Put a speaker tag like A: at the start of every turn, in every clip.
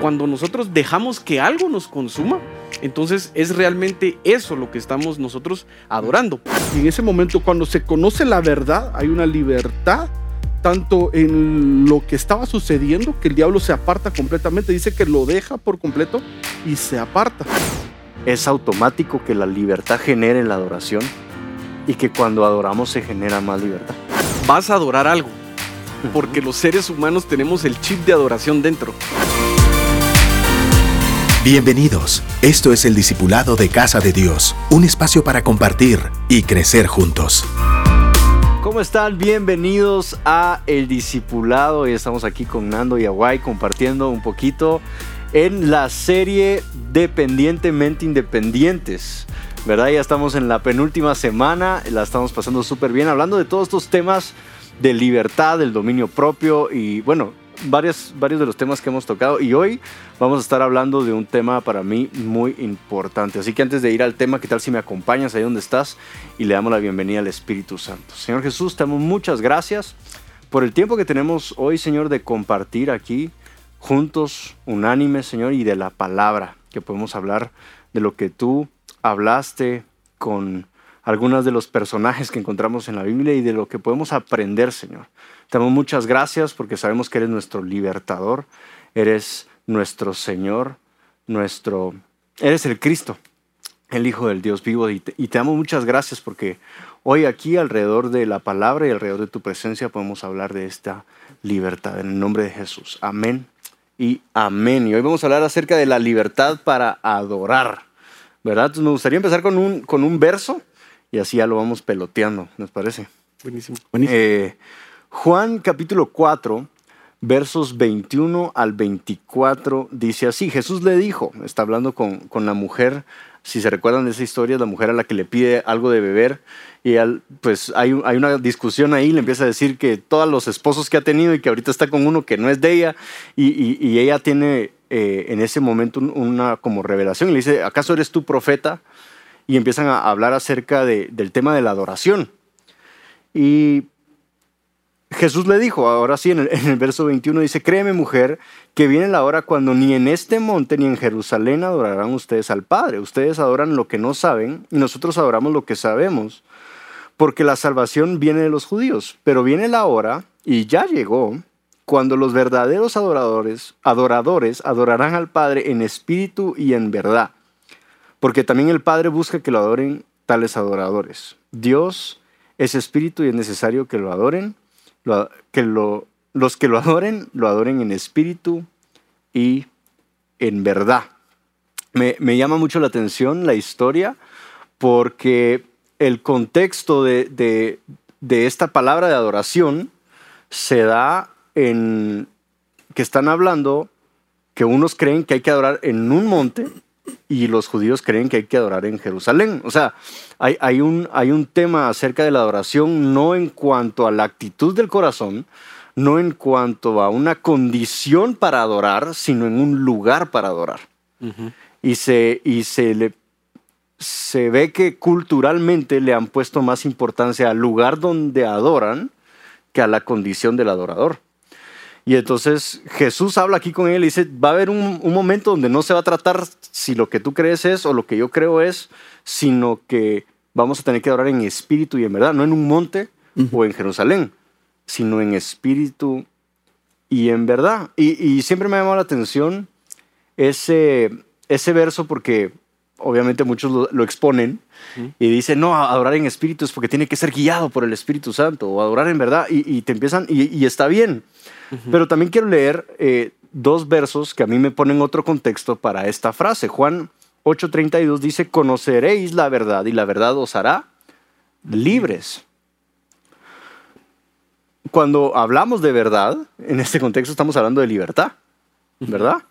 A: cuando nosotros dejamos que algo nos consuma, entonces es realmente eso lo que estamos nosotros adorando.
B: Y en ese momento, cuando se conoce la verdad, hay una libertad tanto en lo que estaba sucediendo, que el diablo se aparta completamente, dice que lo deja por completo y se aparta.
C: Es automático que la libertad genere la adoración y que cuando adoramos se genera más libertad.
A: Vas a adorar algo, porque los seres humanos tenemos el chip de adoración dentro.
D: Bienvenidos. Esto es el Discipulado de Casa de Dios, un espacio para compartir y crecer juntos.
C: ¿Cómo están? Bienvenidos a El Discipulado. Hoy estamos aquí con Nando y Aguay compartiendo un poquito en la serie Dependientemente Independientes. ¿Verdad? Ya estamos en la penúltima semana, la estamos pasando súper bien hablando de todos estos temas de libertad, del dominio propio y bueno, varios, de los temas que hemos tocado y hoy vamos a estar hablando de un tema para mí muy importante. Así que antes de ir al tema, ¿qué tal si me acompañas ahí donde estás y le damos la bienvenida al Espíritu Santo? Señor Jesús, te damos muchas gracias por el tiempo que tenemos hoy, Señor, de compartir aquí juntos, unánimes, Señor, y de la palabra, que podemos hablar de lo que tú hablaste con algunos de los personajes que encontramos en la Biblia y de lo que podemos aprender, Señor. Te damos muchas gracias porque sabemos que eres nuestro libertador, eres nuestro Señor, nuestro, eres el Cristo, el Hijo del Dios vivo. Y te, y te damos muchas gracias porque hoy aquí alrededor de la palabra y alrededor de tu presencia podemos hablar de esta libertad en el nombre de Jesús. Amén y amén. Y hoy vamos a hablar acerca de la libertad para adorar. ¿Verdad? Entonces me gustaría empezar con un, con un verso y así ya lo vamos peloteando, ¿nos parece?
A: Buenísimo.
C: Buenísimo. Eh, Juan capítulo 4, versos 21 al 24 dice así, Jesús le dijo, está hablando con, con la mujer, si se recuerdan de esa historia, la mujer a la que le pide algo de beber y él, pues hay, hay, una discusión ahí, le empieza a decir que todos los esposos que ha tenido y que ahorita está con uno que no es de ella y, y, y ella tiene eh, en ese momento una como revelación y le dice, ¿acaso eres tú profeta? Y empiezan a hablar acerca de, del tema de la adoración. Y Jesús le dijo, ahora sí, en el, en verso 21 dice, créeme mujer, que viene la hora cuando ni en este monte ni en Jerusalén adorarán ustedes al Padre. Ustedes adoran lo que no saben y nosotros adoramos lo que sabemos, porque la salvación viene de los judíos. Pero viene la hora, y ya llegó, cuando los verdaderos adoradores, adoradores adorarán al Padre en espíritu y en verdad. Porque también el Padre busca que lo adoren tales adoradores. Dios es espíritu y es necesario que lo adoren que lo, los que lo adoren, lo adoren en espíritu y en verdad. Me, me, llama mucho la atención la historia porque el contexto de, de, de, esta palabra de adoración se da en que están hablando que unos creen que hay que adorar en un monte y los judíos creen que hay que adorar en Jerusalén. O sea, hay, hay, un, hay un tema acerca de la adoración no en cuanto a la actitud del corazón, no en cuanto a una condición para adorar, sino en un lugar para adorar. Uh -huh. Y, se, y se, le, se ve que culturalmente le han puesto más importancia al lugar donde adoran que a la condición del adorador. Y entonces Jesús habla aquí con él y dice, va a haber un, un, momento donde no se va a tratar si lo que tú crees es o lo que yo creo es, sino que vamos a tener que adorar en espíritu y en verdad, no en un monte uh -huh. o en Jerusalén, sino en espíritu y en verdad. Y, y siempre me ha llamado la atención ese, ese verso porque obviamente muchos lo, lo exponen y dicen, no, adorar en espíritu es porque tiene que ser guiado por el Espíritu Santo o adorar en verdad y, y te empiezan, y, y está bien. Uh -huh. Pero también quiero leer eh, dos versos que a mí me ponen otro contexto para esta frase. Juan 8:32 dice, conoceréis la verdad y la verdad os hará libres. Cuando hablamos de verdad, en este contexto estamos hablando de libertad, ¿verdad?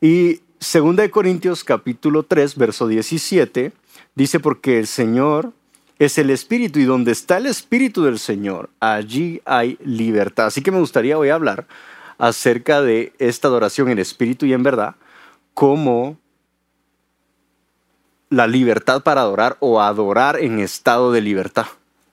C: Y 2 Corintios capítulo 3, verso 17, dice, porque el Señor es el Espíritu y donde está el Espíritu del Señor, allí hay libertad. Así que me gustaría hoy hablar acerca de esta adoración en espíritu y en verdad como la libertad para adorar o adorar en estado de libertad.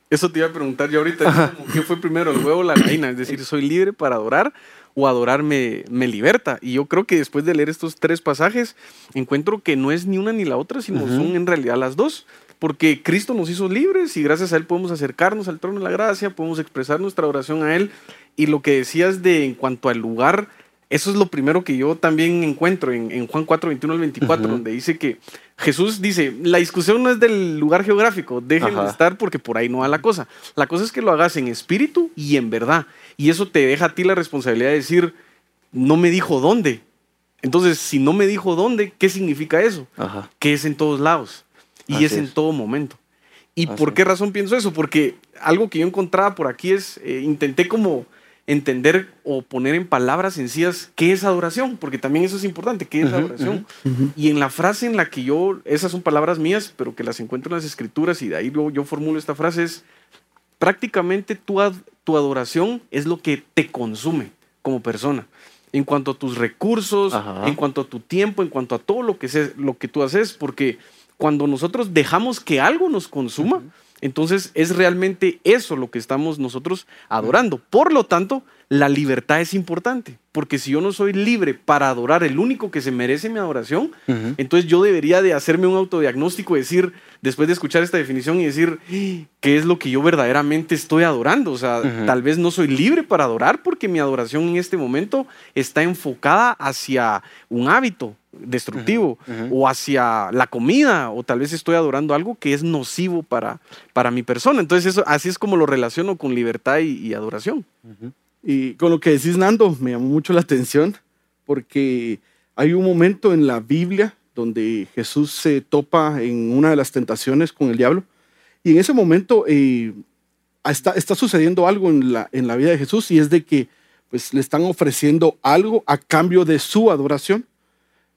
A: Eso te iba a preguntar yo ahorita, como, ¿qué fue primero, el huevo o la gallina? Es decir, ¿soy libre para adorar o adorar me, me liberta? Y yo creo que después de leer estos tres pasajes, encuentro que no es ni una ni la otra, sino son en realidad las dos. Porque Cristo nos hizo libres y gracias a Él podemos acercarnos al trono de la gracia, podemos expresar nuestra oración a Él. Y lo que decías de en cuanto al lugar, eso es lo primero que yo también encuentro en, Juan 4, 21 al 24, donde dice que Jesús dice, la discusión no es del lugar geográfico, déjenme de estar porque por ahí no va la cosa. La cosa es que lo hagas en espíritu y en verdad. Y eso te deja a ti la responsabilidad de decir, no me dijo dónde. Entonces, si no me dijo dónde, ¿qué significa eso? Que es en todos lados y es, en todo momento. ¿Y por qué razón pienso eso? Porque algo que yo encontraba por aquí es, eh, intenté como entender o poner en palabras sencillas qué es adoración, porque también eso es importante, qué es adoración. Y en la frase en la que yo, esas son palabras mías, pero que las encuentro en las escrituras y de ahí luego yo formulo esta frase es, prácticamente tu, tu adoración es lo que te consume como persona en cuanto a tus recursos, en cuanto a tu tiempo, en cuanto a todo lo que, lo que tú haces, porque cuando nosotros dejamos que algo nos consuma, entonces es realmente eso lo que estamos nosotros adorando. Por lo tanto, la libertad es importante, porque si yo no soy libre para adorar el único que se merece mi adoración, entonces yo debería de hacerme un autodiagnóstico y decir, después de escuchar esta definición y decir, ¿qué es lo que yo verdaderamente estoy adorando? O sea, tal vez no soy libre para adorar porque mi adoración en este momento está enfocada hacia un hábito destructivo o hacia la comida o tal vez estoy adorando algo que es nocivo para, para mi persona. Entonces eso, así es como lo relaciono con libertad y, adoración.
B: Y con lo que decís, Nando, me llamó mucho la atención porque hay un momento en la Biblia donde Jesús se topa en una de las tentaciones con el diablo y en ese momento eh, está, está, sucediendo algo en la, en la vida de Jesús y es de que pues le están ofreciendo algo a cambio de su adoración.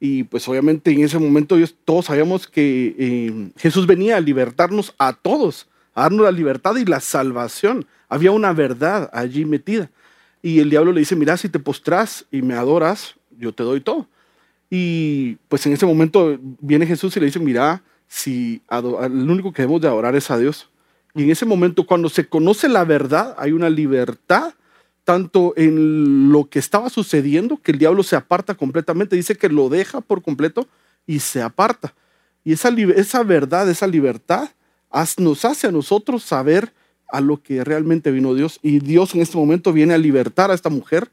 B: Y pues obviamente en ese momento todos sabíamos que eh, Jesús venía a libertarnos a todos, a darnos la libertad y la salvación. Había una verdad allí metida. Y el diablo le dice, mira, si te postras y me adoras, yo te doy todo. Y pues en ese momento viene Jesús y le dice, mira, si el único que debemos de adorar es a Dios. Y en ese momento, cuando se conoce la verdad, hay una libertad tanto en lo que estaba sucediendo, que el diablo se aparta completamente, dice que lo deja por completo y se aparta. Y esa, esa verdad, esa libertad, nos hace a nosotros saber a lo que realmente vino Dios. Y Dios en este momento viene a libertar a esta mujer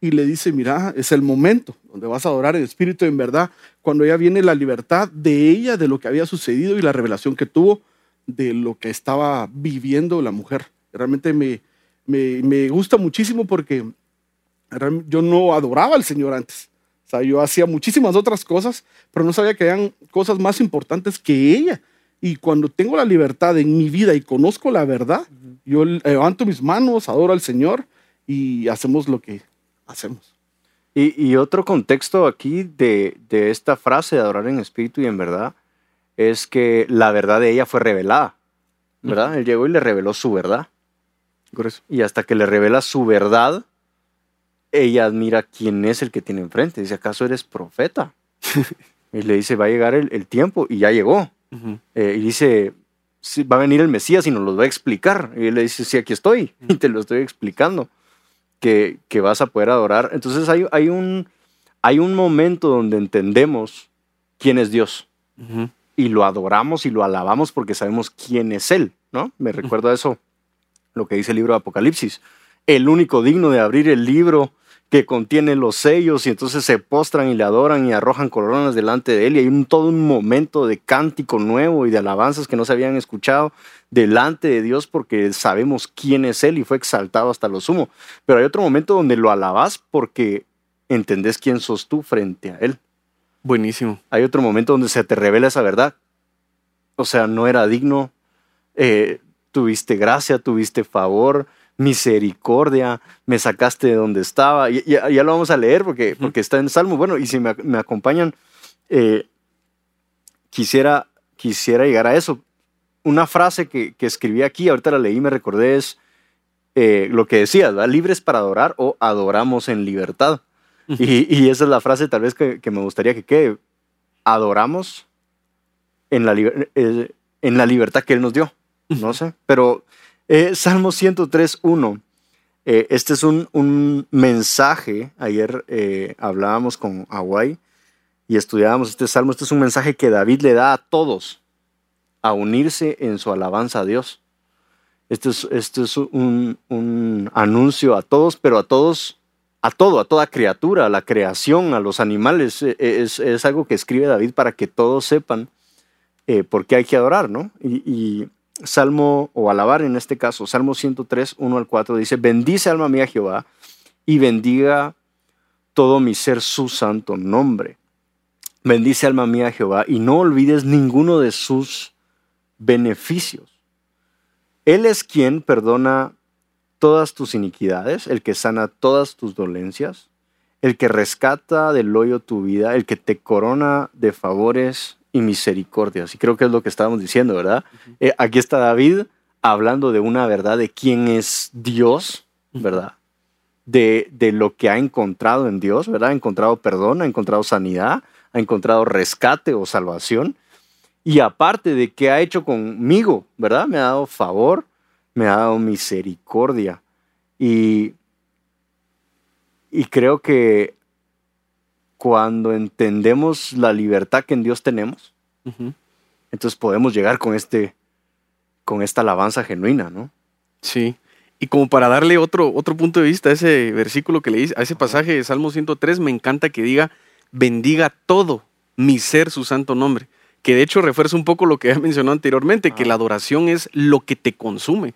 B: y le dice, mira, es el momento donde vas a adorar el Espíritu en verdad, cuando ya viene la libertad de ella, de lo que había sucedido y la revelación que tuvo de lo que estaba viviendo la mujer. Realmente me, me, me gusta muchísimo porque yo no adoraba al Señor antes. O sea, yo hacía muchísimas otras cosas, pero no sabía que eran cosas más importantes que ella. Y cuando tengo la libertad en mi vida y conozco la verdad, yo levanto mis manos, adoro al Señor y hacemos lo que hacemos.
C: Y, otro contexto aquí de, de, esta frase de adorar en espíritu y en verdad es que la verdad de ella fue revelada, ¿verdad? Él llegó y le reveló su verdad. Y hasta que le revela su verdad, ella admira quién es el que tiene enfrente. Dice, ¿acaso eres profeta? y le dice, va a llegar el tiempo y ya llegó. Eh, y dice, va a venir el Mesías y nos lo va a explicar. Y él le dice, sí, aquí estoy y te lo estoy explicando, que, que vas a poder adorar. Entonces hay, hay, un, hay un momento donde entendemos quién es Dios y lo adoramos y lo alabamos porque sabemos quién es Él, ¿no? Me recuerda eso, lo que dice el libro de Apocalipsis. El único digno de abrir el libro que contiene los sellos y entonces se postran y le adoran y arrojan coronas delante de él y hay un, todo un momento de cántico nuevo y de alabanzas que no se habían escuchado delante de Dios porque sabemos quién es él y fue exaltado hasta lo sumo. Pero hay otro momento donde lo alabas porque entendés quién sos tú frente a él.
A: Buenísimo.
C: Hay otro momento donde se te revela esa verdad. O sea, no era digno, eh, tuviste gracia, tuviste favor, misericordia, me sacaste de donde estaba. Y, ya, lo vamos a leer porque, porque está en Salmo. Bueno, y si me, acompañan, eh, quisiera, quisiera llegar a eso. Una frase que, escribí aquí, ahorita la leí, me recordé, es eh, lo que decías, libres para adorar o adoramos en libertad. y, esa es la frase tal vez que, me gustaría que quede. Adoramos en la, eh, en la libertad que Él nos dio. No sé. Pero eh, Salmo 103, 1. Eh, este es un, un mensaje. Ayer eh, hablábamos con Hawaii y estudiábamos este salmo. Este es un mensaje que David le da a todos a unirse en su alabanza a Dios. Este es, este es un, un anuncio a todos, pero a todos, a todo, a toda criatura, a la creación, a los animales. Eh, Es, es algo que escribe David para que todos sepan por qué hay que adorar, ¿no? Y Salmo, o alabar en este caso, Salmo 103, 1 al 4, dice, bendice alma mía Jehová y bendiga todo mi ser su santo nombre. Bendice alma mía Jehová y no olvides ninguno de sus beneficios. Él es quien perdona todas tus iniquidades, el que sana todas tus dolencias, el que rescata del hoyo tu vida, el que te corona de favores y misericordias. Y creo que es lo que estábamos diciendo, ¿verdad? Eh, aquí está David hablando de una verdad de quién es Dios, ¿verdad? De, de lo que ha encontrado en Dios, ¿verdad? Ha encontrado perdón, ha encontrado sanidad, ha encontrado rescate o salvación. Y aparte de qué ha hecho conmigo, ¿verdad? Me ha dado favor, me ha dado misericordia. Y, y creo que cuando entendemos la libertad que en Dios tenemos,
A: Ujú.
C: entonces podemos llegar con, este, con esta alabanza genuina, ¿no?
A: Sí. Y como para darle otro, otro punto de vista a ese versículo que leí, a ese pasaje de Salmo 103, me encanta que diga, bendiga todo mi ser su santo nombre. Que de hecho refuerza un poco lo que he mencionado anteriormente, que
C: Ah.
A: la adoración es lo que te consume.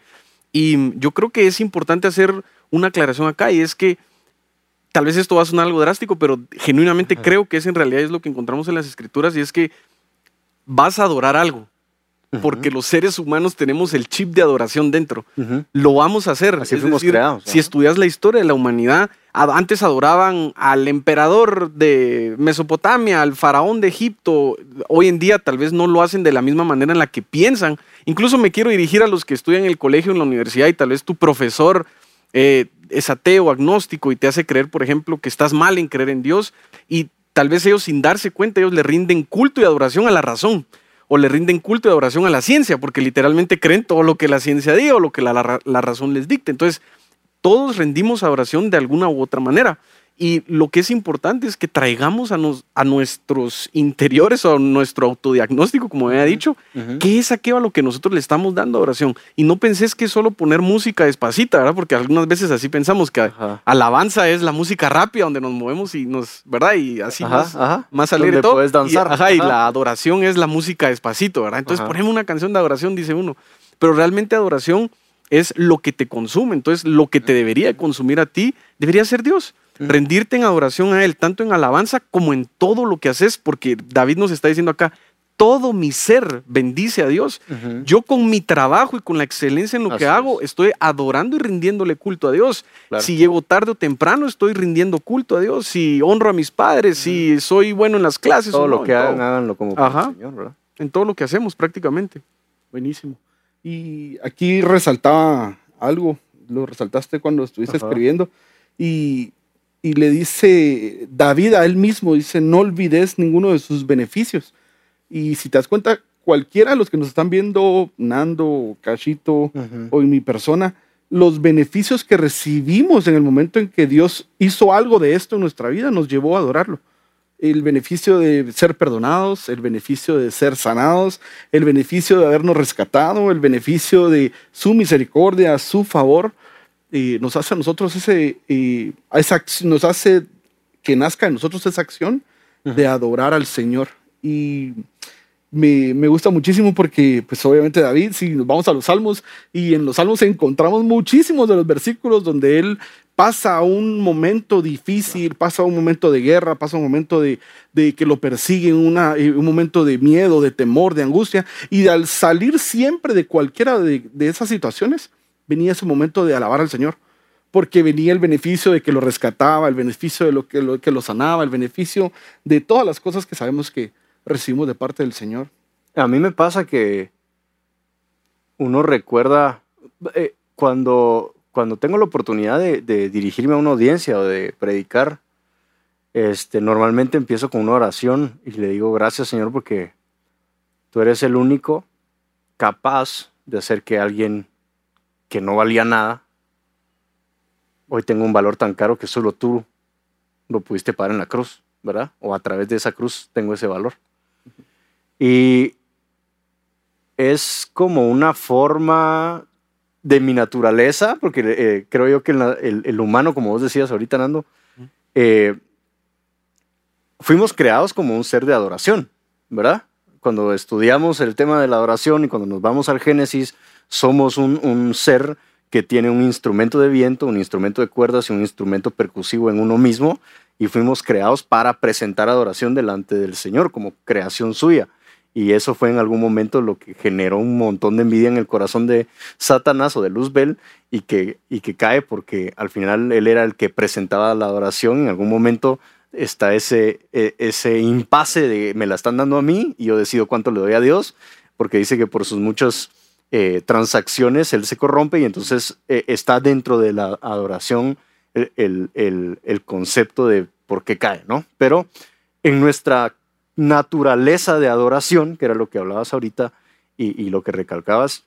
A: Y yo creo que es importante hacer una aclaración acá, y es que tal vez esto va a sonar algo drástico, pero genuinamente
C: Ajá.
A: creo que es en realidad es lo que encontramos en las escrituras, y es que vas a adorar algo, porque los seres humanos tenemos el chip de adoración dentro lo vamos a hacer.
C: Así
A: Es
C: fuimos
A: decir,
C: creados,
A: Si estudias la historia de la humanidad, antes adoraban al emperador de Mesopotamia, al faraón de Egipto. Hoy en día tal vez no lo hacen de la misma manera en la que piensan. Incluso me quiero dirigir a los que estudian en el colegio, en la universidad, y tal vez tu profesor eh, es ateo, agnóstico, y te hace creer, por ejemplo, que estás mal en creer en Dios. Y tal vez ellos sin darse cuenta, ellos le rinden culto y adoración a la razón o le rinden culto y adoración a la ciencia, porque literalmente creen todo lo que la ciencia diga o lo que la, la- razón les dicte. Entonces, todos rendimos adoración de alguna u otra manera. Y lo que es importante es que traigamos a, nos- a nuestros interiores o a nuestro autodiagnóstico, como había dicho,
C: Ujú.
A: ¿qué es aquello a lo que nosotros le estamos dando adoración? Y no pensés que es solo poner música despacita, ¿verdad? Porque algunas veces así pensamos que
C: Ajá.
A: alabanza es la música rápida donde nos movemos y nos, ¿verdad? Y así
C: Ajá,
A: más,
C: ajá.
A: más alegre todo.
C: puedes danzar.
A: Y, ajá, y la adoración es la música despacito, ¿verdad? Entonces ponemos una canción de adoración, dice uno. Pero realmente adoración es lo que te consume. Entonces lo que te debería de consumir a ti debería ser Dios.
C: Ujú.
A: Rendirte en adoración a Él, tanto en alabanza como en todo lo que haces, porque David nos está diciendo acá, todo mi ser bendice a Dios. Yo con mi trabajo y con la excelencia en lo
C: Así
A: que hago,
C: es.
A: estoy adorando y rindiéndole culto a Dios.
C: Claro.
A: Si llego tarde o temprano, estoy rindiendo culto a Dios. Si honro a mis padres, si soy bueno en las clases.
C: Todo
A: o
C: lo que
A: en
C: hagan,
A: todo.
C: háganlo como
A: Ajá.
C: el Señor, ¿verdad?
A: En todo lo que hacemos prácticamente.
B: Buenísimo. Y aquí resaltaba algo, lo resaltaste cuando estuviste
C: Ajá.
B: escribiendo, y, y le dice David a él mismo, dice, no olvides ninguno de sus beneficios. Y si te das cuenta, cualquiera de los que nos están viendo, Nando, Cachito o en mi persona, los beneficios que recibimos en el momento en que Dios hizo algo de esto en nuestra vida nos llevó a adorarlo. El beneficio de ser perdonados, el beneficio de ser sanados, el beneficio de habernos rescatado, el beneficio de su misericordia, su favor, eh, nos hace a nosotros ese, eh, esa, nos hace que nazca en nosotros esa acción de adorar al Señor. Y me, me gusta muchísimo porque, pues obviamente David, si nos vamos a los salmos, y en los salmos encontramos muchísimos de los versículos donde él pasa un momento difícil, pasa un momento de guerra, pasa un momento de, de que lo persiguen, una, eh, un momento de miedo, de temor, de angustia, y al salir siempre de cualquiera de, de esas situaciones, venía ese momento de alabar al Señor porque venía el beneficio de que lo rescataba, el beneficio de lo que lo, que lo sanaba, el beneficio de todas las cosas que sabemos que recibimos de parte del Señor.
C: A mí me pasa que uno recuerda eh, cuando, cuando tengo la oportunidad de, de dirigirme a una audiencia o de predicar, este, normalmente empiezo con una oración y le digo gracias Señor porque tú eres el único capaz de hacer que alguien que no valía nada, hoy tenga un valor tan caro que solo tú lo pudiste pagar en la cruz, ¿verdad? O a través de esa cruz tengo ese valor. Y es como una forma de mi naturaleza, porque eh, creo yo que el, el, humano, como vos decías ahorita, Nando, eh, fuimos creados como un ser de adoración, ¿verdad? Cuando estudiamos el tema de la adoración y cuando nos vamos al Génesis, somos un, un ser que tiene un instrumento de viento, un instrumento de cuerdas y un instrumento percusivo en uno mismo, y fuimos creados para presentar adoración delante del Señor como creación suya. Y eso fue en algún momento lo que generó un montón de envidia en el corazón de Satanás o de Luzbel y que, y que cae porque al final él era el que presentaba la adoración. En algún momento está ese, e, ese impasse de me la están dando a mí y yo decido cuánto le doy a Dios, porque dice que por sus muchas eh, transacciones él se corrompe y entonces eh, está dentro de la adoración el, el, el, concepto de por qué cae, ¿no? Pero en nuestra naturaleza de adoración, que era lo que hablabas ahorita y, lo que recalcabas,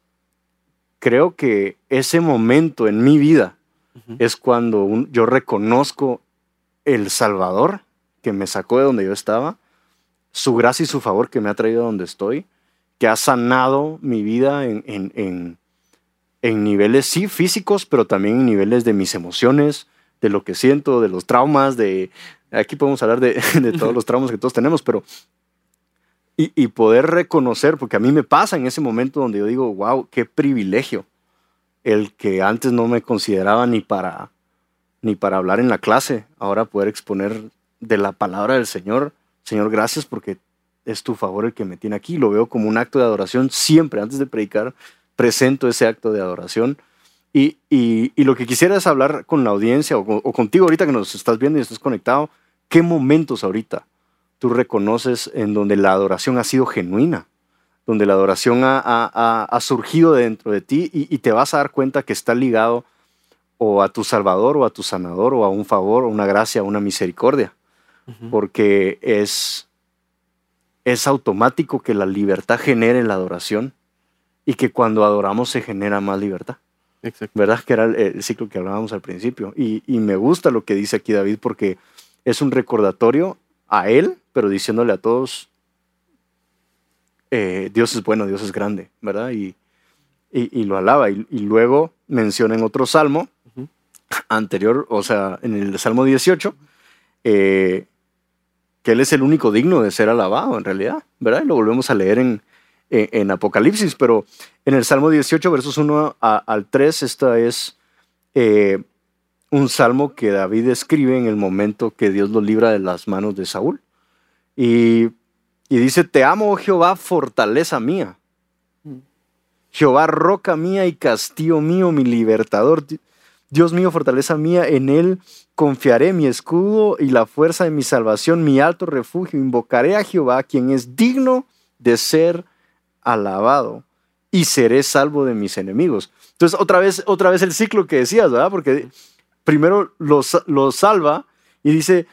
C: creo que ese momento en mi vida es cuando yo reconozco el Salvador que me sacó de donde yo estaba, su gracia y su favor que me ha traído a donde estoy, que ha sanado mi vida en, en, en niveles, sí, físicos, pero también en niveles de mis emociones, de lo que siento, de los traumas, de, Aquí podemos hablar de, todos los tramos que todos tenemos, pero... Y, poder reconocer, porque a mí me pasa en ese momento donde yo digo, wow, qué privilegio el que antes no me consideraba ni para, ni para hablar en la clase, ahora poder exponer de la palabra del Señor. Señor, gracias porque es tu favor el que me tiene aquí. Lo veo como un acto de adoración. Siempre antes de predicar, presento ese acto de adoración y, lo que quisiera es hablar con la audiencia o, contigo ahorita que nos estás viendo y estás conectado. ¿Qué momentos ahorita tú reconoces en donde la adoración ha sido genuina? Donde la adoración ha, surgido dentro de ti y, te vas a dar cuenta que está ligado o a tu Salvador o a tu sanador o a un favor o una gracia o una misericordia. Porque es, es automático que la libertad genere la adoración y que cuando adoramos se genera más libertad. ¿Verdad? Que era el, ciclo que hablábamos al principio. Y, me gusta lo que dice aquí David porque es un recordatorio a él, pero diciéndole a todos, eh, Dios es bueno, Dios es grande, ¿verdad? Y, y, lo alaba. Y, luego menciona en otro salmo anterior, o sea, en el Salmo 18, eh, que Él es el único digno de ser alabado, en realidad, ¿verdad? Y lo volvemos a leer en, en, Apocalipsis, pero en el Salmo 18, versos 1 al 3, esta es eh, un salmo que David escribe en el momento que Dios lo libra de las manos de Saúl. Y, y dice, te amo, oh Jehová, fortaleza mía. Jehová, roca mía y castillo mío, mi libertador. Dios mío, fortaleza mía, en Él confiaré mi escudo y la fuerza de mi salvación, mi alto refugio. Invocaré a Jehová, quien es digno de ser alabado y seré salvo de mis enemigos. Entonces, otra vez, otra vez el ciclo que decías, ¿verdad? Porque primero los, salva y dice,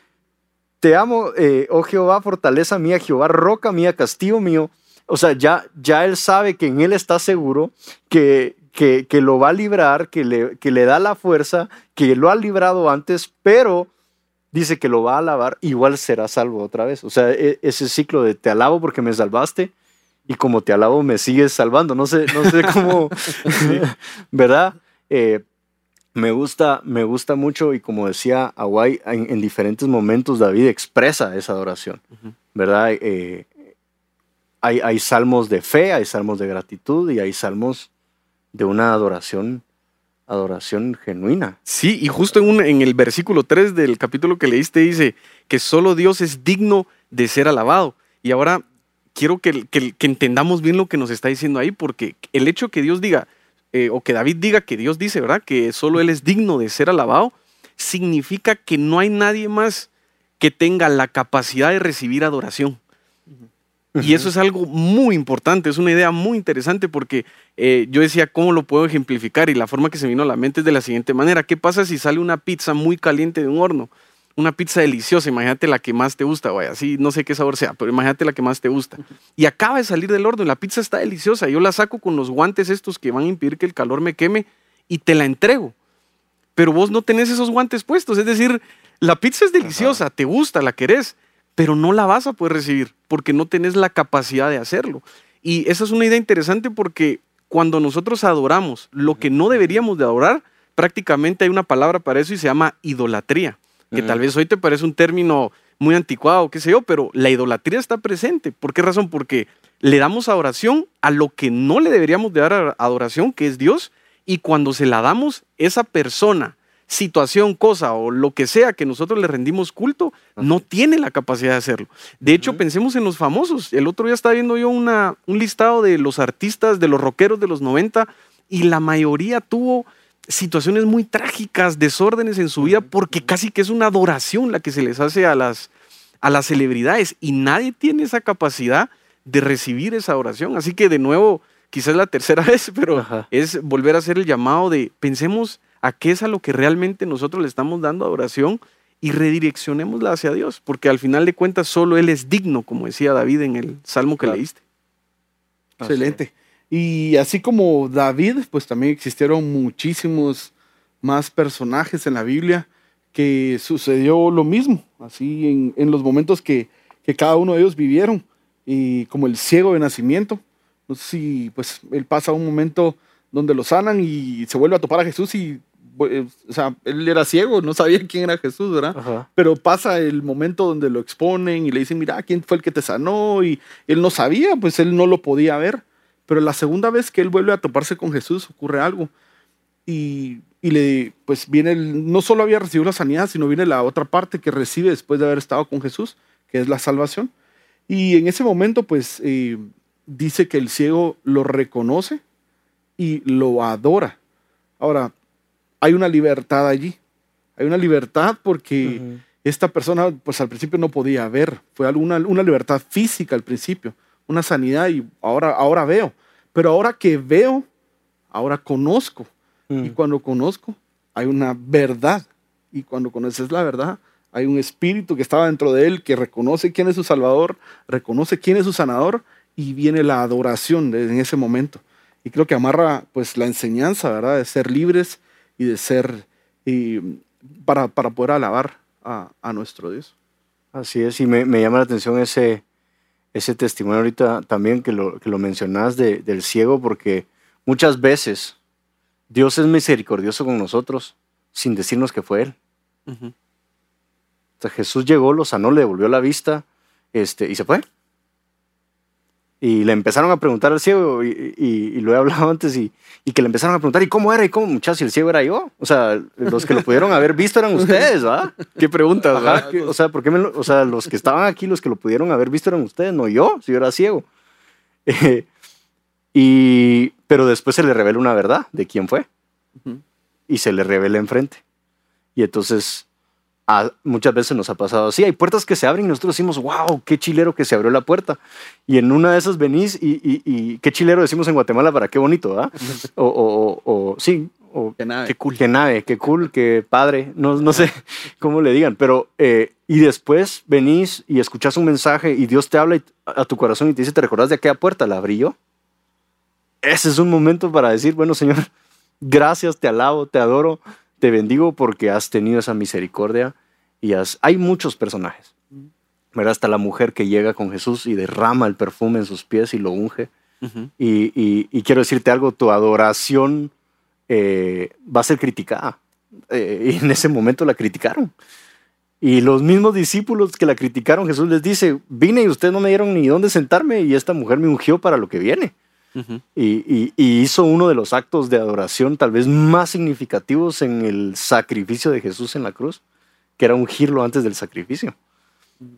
C: te amo, eh, oh Jehová, fortaleza mía, Jehová, roca mía, castillo mío. O sea, ya, ya él sabe que en él está seguro, que, que, que lo va a librar, que le, que le da la fuerza, que lo ha librado antes, pero dice que lo va a alabar, igual será salvo otra vez. O sea, e, ese ciclo de te alabo porque me salvaste, y como te alabo me sigues salvando. No sé, no sé cómo, ¿verdad? Eh, me gusta, me gusta mucho y como decía Aguay, en, diferentes momentos David expresa esa adoración, ¿verdad? Eh, hay, hay, salmos de fe, hay salmos de gratitud y hay salmos de una adoración, adoración genuina.
A: Sí, y justo en, en el versículo 3 del capítulo que leíste dice que solo Dios es digno de ser alabado. Y ahora quiero que, entendamos bien lo que nos está diciendo ahí, porque el hecho que Dios diga, eh, o que David diga que Dios dice, ¿verdad? Que solo Él es digno de ser alabado, significa que no hay nadie más que tenga la capacidad de recibir adoración. Y eso es algo muy importante, es una idea muy interesante porque eh, yo decía, ¿cómo lo puedo ejemplificar? Y la forma que se vino a la mente es de la siguiente manera. ¿Qué pasa si sale una pizza muy caliente de un horno? una pizza deliciosa, imagínate la que más te gusta, vaya, así no sé qué sabor sea, pero imagínate la que más te gusta. Y acaba de salir del horno, y la pizza está deliciosa, yo la saco con los guantes estos que van a impedir que el calor me queme y te la entrego. Pero vos no tenés esos guantes puestos, es decir, la pizza es deliciosa, te gusta, la querés, pero no la vas a poder recibir porque no tenés la capacidad de hacerlo. Y esa es una idea interesante porque cuando nosotros adoramos lo que no deberíamos de adorar, prácticamente hay una palabra para eso y se llama idolatría que tal vez hoy te parece un término muy anticuado, qué sé yo, pero la idolatría está presente. ¿Por qué razón? Porque le damos adoración a lo que no le deberíamos de dar adoración, que es Dios, y cuando se la damos, esa persona, situación, cosa o lo que sea que nosotros le rendimos culto, no tiene la capacidad de hacerlo. De hecho, pensemos en los famosos. El otro día estaba viendo yo una, un listado de los artistas, de los rockeros de los 90, y la mayoría tuvo situaciones muy trágicas, desórdenes en su vida, porque casi que es una adoración la que se les hace a las, a las celebridades y nadie tiene esa capacidad de recibir esa oración. Así que de nuevo, quizás la tercera vez, pero es volver a hacer el llamado de pensemos a qué es a lo que realmente nosotros le estamos dando adoración y redireccionémosla hacia Dios, porque al final de cuentas solo Él es digno, como decía David en el salmo que leíste.
B: Excelente. Y así como David, pues también existieron muchísimos más personajes en la Biblia que sucedió lo mismo, así en, los momentos que, cada uno de ellos vivieron, y como el ciego de nacimiento. No sé si pues él pasa un momento donde lo sanan y se vuelve a topar a Jesús y o sea, él era ciego, no sabía quién era Jesús, ¿verdad? Pero pasa el momento donde lo exponen y le dicen, mira, ¿quién fue el que te sanó? Y él no sabía, pues él no lo podía ver. Pero la segunda vez que él vuelve a toparse con Jesús ocurre algo. Y, le, pues viene, no solo había recibido la sanidad, sino viene la otra parte que recibe después de haber estado con Jesús, que es la salvación. Y en ese momento, pues eh, dice que el ciego lo reconoce y lo adora. Ahora, hay una libertad allí. Hay una libertad porque esta persona, pues al principio no podía ver. Fue alguna, una libertad física al principio una sanidad y ahora, ahora veo. Pero ahora que veo, ahora conozco. Y mm. cuando conozco, hay una verdad. Y cuando conoces la verdad, hay un espíritu que estaba dentro de él que reconoce quién es su salvador, reconoce quién es su sanador y viene la adoración en ese momento. Y creo que amarra pues la enseñanza, ¿verdad? De ser libres y de ser, y para, para poder alabar a, a, nuestro Dios.
C: Así es, y me, me llama la atención ese, ese testimonio ahorita también que lo, que lo mencionas del ciego, porque muchas veces Dios es misericordioso con nosotros sin decirnos que fue Él. o sea, Jesús llegó, lo sanó, le devolvió la vista este, y se fue. Y le empezaron a preguntar al ciego, y, lo he hablado antes, y, que le empezaron a preguntar, ¿y cómo era? ¿Y cómo, muchachos? el ciego era yo. O sea, los que lo pudieron haber visto eran ustedes, ¿va?
A: ¿Qué preguntas,
C: ¿verdad? o sea, ¿por qué o sea, los que estaban aquí, los que lo pudieron haber visto eran ustedes, no yo, si yo era ciego. y, pero después se le revela una verdad de quién fue. Y se le revela enfrente. Y entonces muchas veces nos ha pasado así. Hay puertas que se abren y nosotros decimos, wow, qué chilero que se abrió la puerta. Y en una de esas venís y, qué chilero decimos en Guatemala para qué bonito, ¿ah? o, o, sí, o
A: qué nave.
C: Qué cool. Qué nave, qué cool, qué padre. No, no sé cómo le digan, pero eh, y después venís y escuchas un mensaje y Dios te habla a tu corazón y te dice, ¿te recordás de aquella puerta? ¿La abrí yo? Ese es un momento para decir, bueno, Señor, gracias, te alabo, te adoro te bendigo porque has tenido esa misericordia y hay muchos personajes. ¿verdad? Hasta la mujer que llega con Jesús y derrama el perfume en sus pies y lo unge. y, quiero decirte algo, tu adoración eh, va a ser criticada. Eh, y en ese momento la criticaron. Y los mismos discípulos que la criticaron, Jesús les dice, vine y ustedes no me dieron ni dónde sentarme y esta mujer me ungió para lo que viene y, hizo uno de los actos de adoración tal vez más significativos en el sacrificio de Jesús en la cruz, que era ungirlo antes del sacrificio.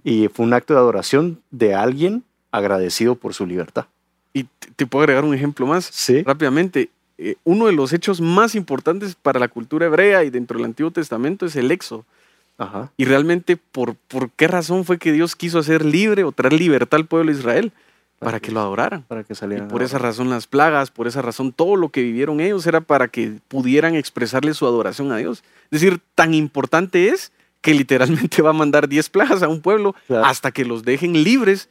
C: Y fue un acto de adoración de alguien agradecido por su libertad.
A: Y te puedo agregar un ejemplo más
C: ¿Sí?
A: rápidamente. Eh, uno de los hechos más importantes para la cultura hebrea y dentro del Antiguo Testamento es el éxodo. Y realmente, ¿por, ¿por qué razón fue que Dios quiso hacer libre o traer libertad al pueblo de Israel? Para que lo adoraran.
C: Para que salieran.
A: por esa razón las plagas, por esa razón todo lo que vivieron ellos era para que pudieran expresarle su adoración a Dios. Es decir, tan importante es que literalmente va a mandar 10 plagas a un pueblo
C: Claro.
A: hasta que los dejen libres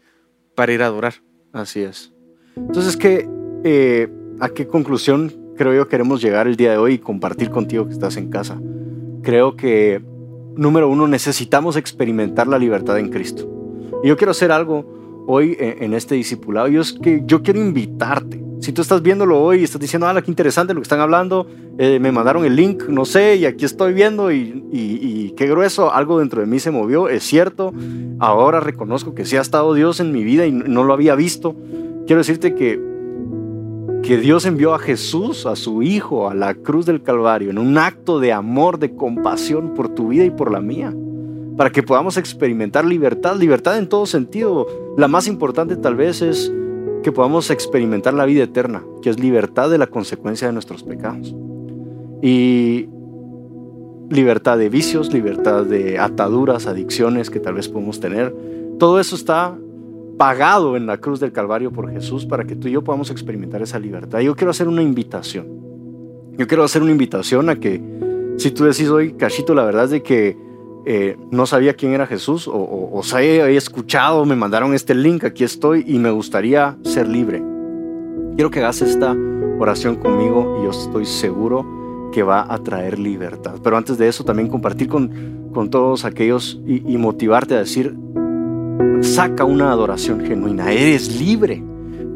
A: para ir a adorar.
C: Así es. Entonces, ¿qué, eh, ¿a qué conclusión creo yo queremos llegar el día de hoy y compartir contigo que estás en casa? Creo que, número uno, necesitamos experimentar la libertad en Cristo. Y yo quiero hacer algo hoy en, este discipulado. Que yo quiero invitarte. Si tú estás viéndolo hoy y estás diciendo, ah, qué interesante lo que están hablando, eh, me mandaron el link, no sé, y aquí estoy viendo y qué grueso, algo dentro de mí se movió, es cierto, ahora reconozco que sí ha estado Dios en mi vida y no lo había visto. Quiero decirte que, que Dios envió a Jesús, a su Hijo, a la cruz del Calvario, en un acto de amor, de compasión por tu vida y por la mía, para que podamos experimentar libertad, libertad en todo sentido. La más importante tal vez es que podamos experimentar la vida eterna, que es libertad de la consecuencia de nuestros pecados. Y libertad de vicios, libertad de ataduras, adicciones que tal vez podemos tener. Todo eso está pagado en la cruz del Calvario por Jesús para que tú y yo podamos experimentar esa libertad. Yo quiero hacer una invitación. Yo quiero hacer una invitación a que si tú decís hoy, Cachito, la verdad es de que eh, no sabía quién era Jesús o, o, o he escuchado, me mandaron este link, aquí estoy y me gustaría ser libre. Quiero que hagas esta oración conmigo y yo estoy seguro que va a traer libertad. Pero antes de eso, también compartir con, con todos aquellos y motivarte a decir, saca una adoración genuina, eres libre,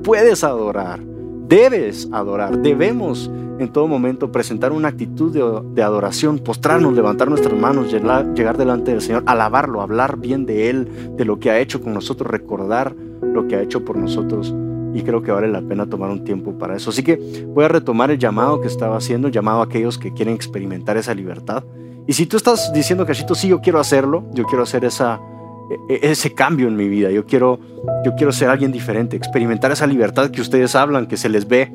C: puedes adorar, debes adorar, debemos en todo momento presentar una actitud de, adoración, postrarnos, levantar nuestras manos, llegar, delante del Señor, alabarlo, hablar bien de Él, de lo que ha hecho con nosotros, recordar lo que ha hecho por nosotros y creo que vale la pena tomar un tiempo para eso. Así que voy a retomar el llamado que estaba haciendo, llamado a aquellos que quieren experimentar esa libertad. Y si tú estás diciendo, Cachito, sí, yo quiero hacerlo, yo quiero hacer esa, ese cambio en mi vida, yo quiero, yo quiero ser alguien diferente, experimentar esa libertad que ustedes hablan, que se les ve.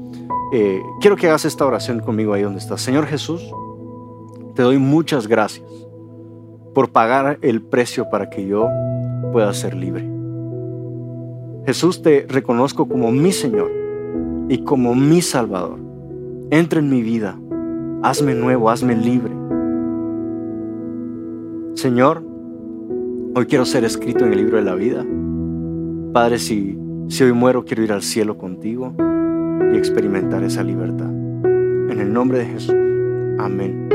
C: Eh, quiero que hagas esta oración conmigo ahí donde estás. Señor Jesús, te doy muchas gracias por pagar el precio para que yo pueda ser libre. Jesús, te reconozco como mi Señor y como mi Salvador. Entra en mi vida, hazme nuevo, hazme libre. Señor, hoy quiero ser escrito en el libro de la vida. Padre, si, si hoy muero, quiero ir al cielo contigo y experimentar esa libertad. En el nombre de Jesús. Amén.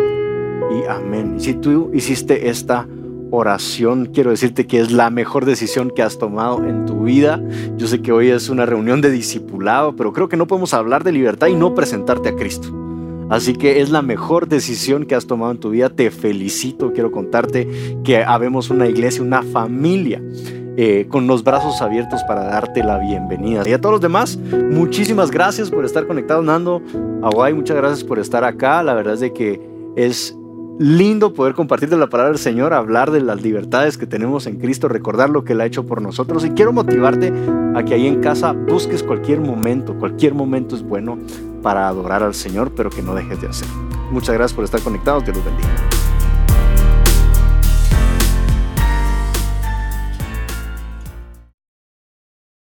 C: Y amén. Y si tú hiciste esta oración, quiero decirte que es la mejor decisión que has tomado en tu vida. Yo sé que hoy es una reunión de discipulado, pero creo que no podemos hablar de libertad y no presentarte a Cristo. Así que es la mejor decisión que has tomado en tu vida. Te felicito. Quiero contarte que habemos una iglesia, una familia. eh, con los brazos abiertos para darte la bienvenida. Y a todos los demás, muchísimas gracias por estar conectados, Nando. Aguay, muchas gracias por estar acá. La verdad es de que es lindo poder compartir de la palabra del Señor, hablar de las libertades que tenemos en Cristo, recordar lo que Él ha hecho por nosotros. Y quiero motivarte a que ahí en casa busques cualquier momento, cualquier momento es bueno para adorar al Señor, pero que no dejes de hacer. Muchas gracias por estar conectados, Dios los bendiga.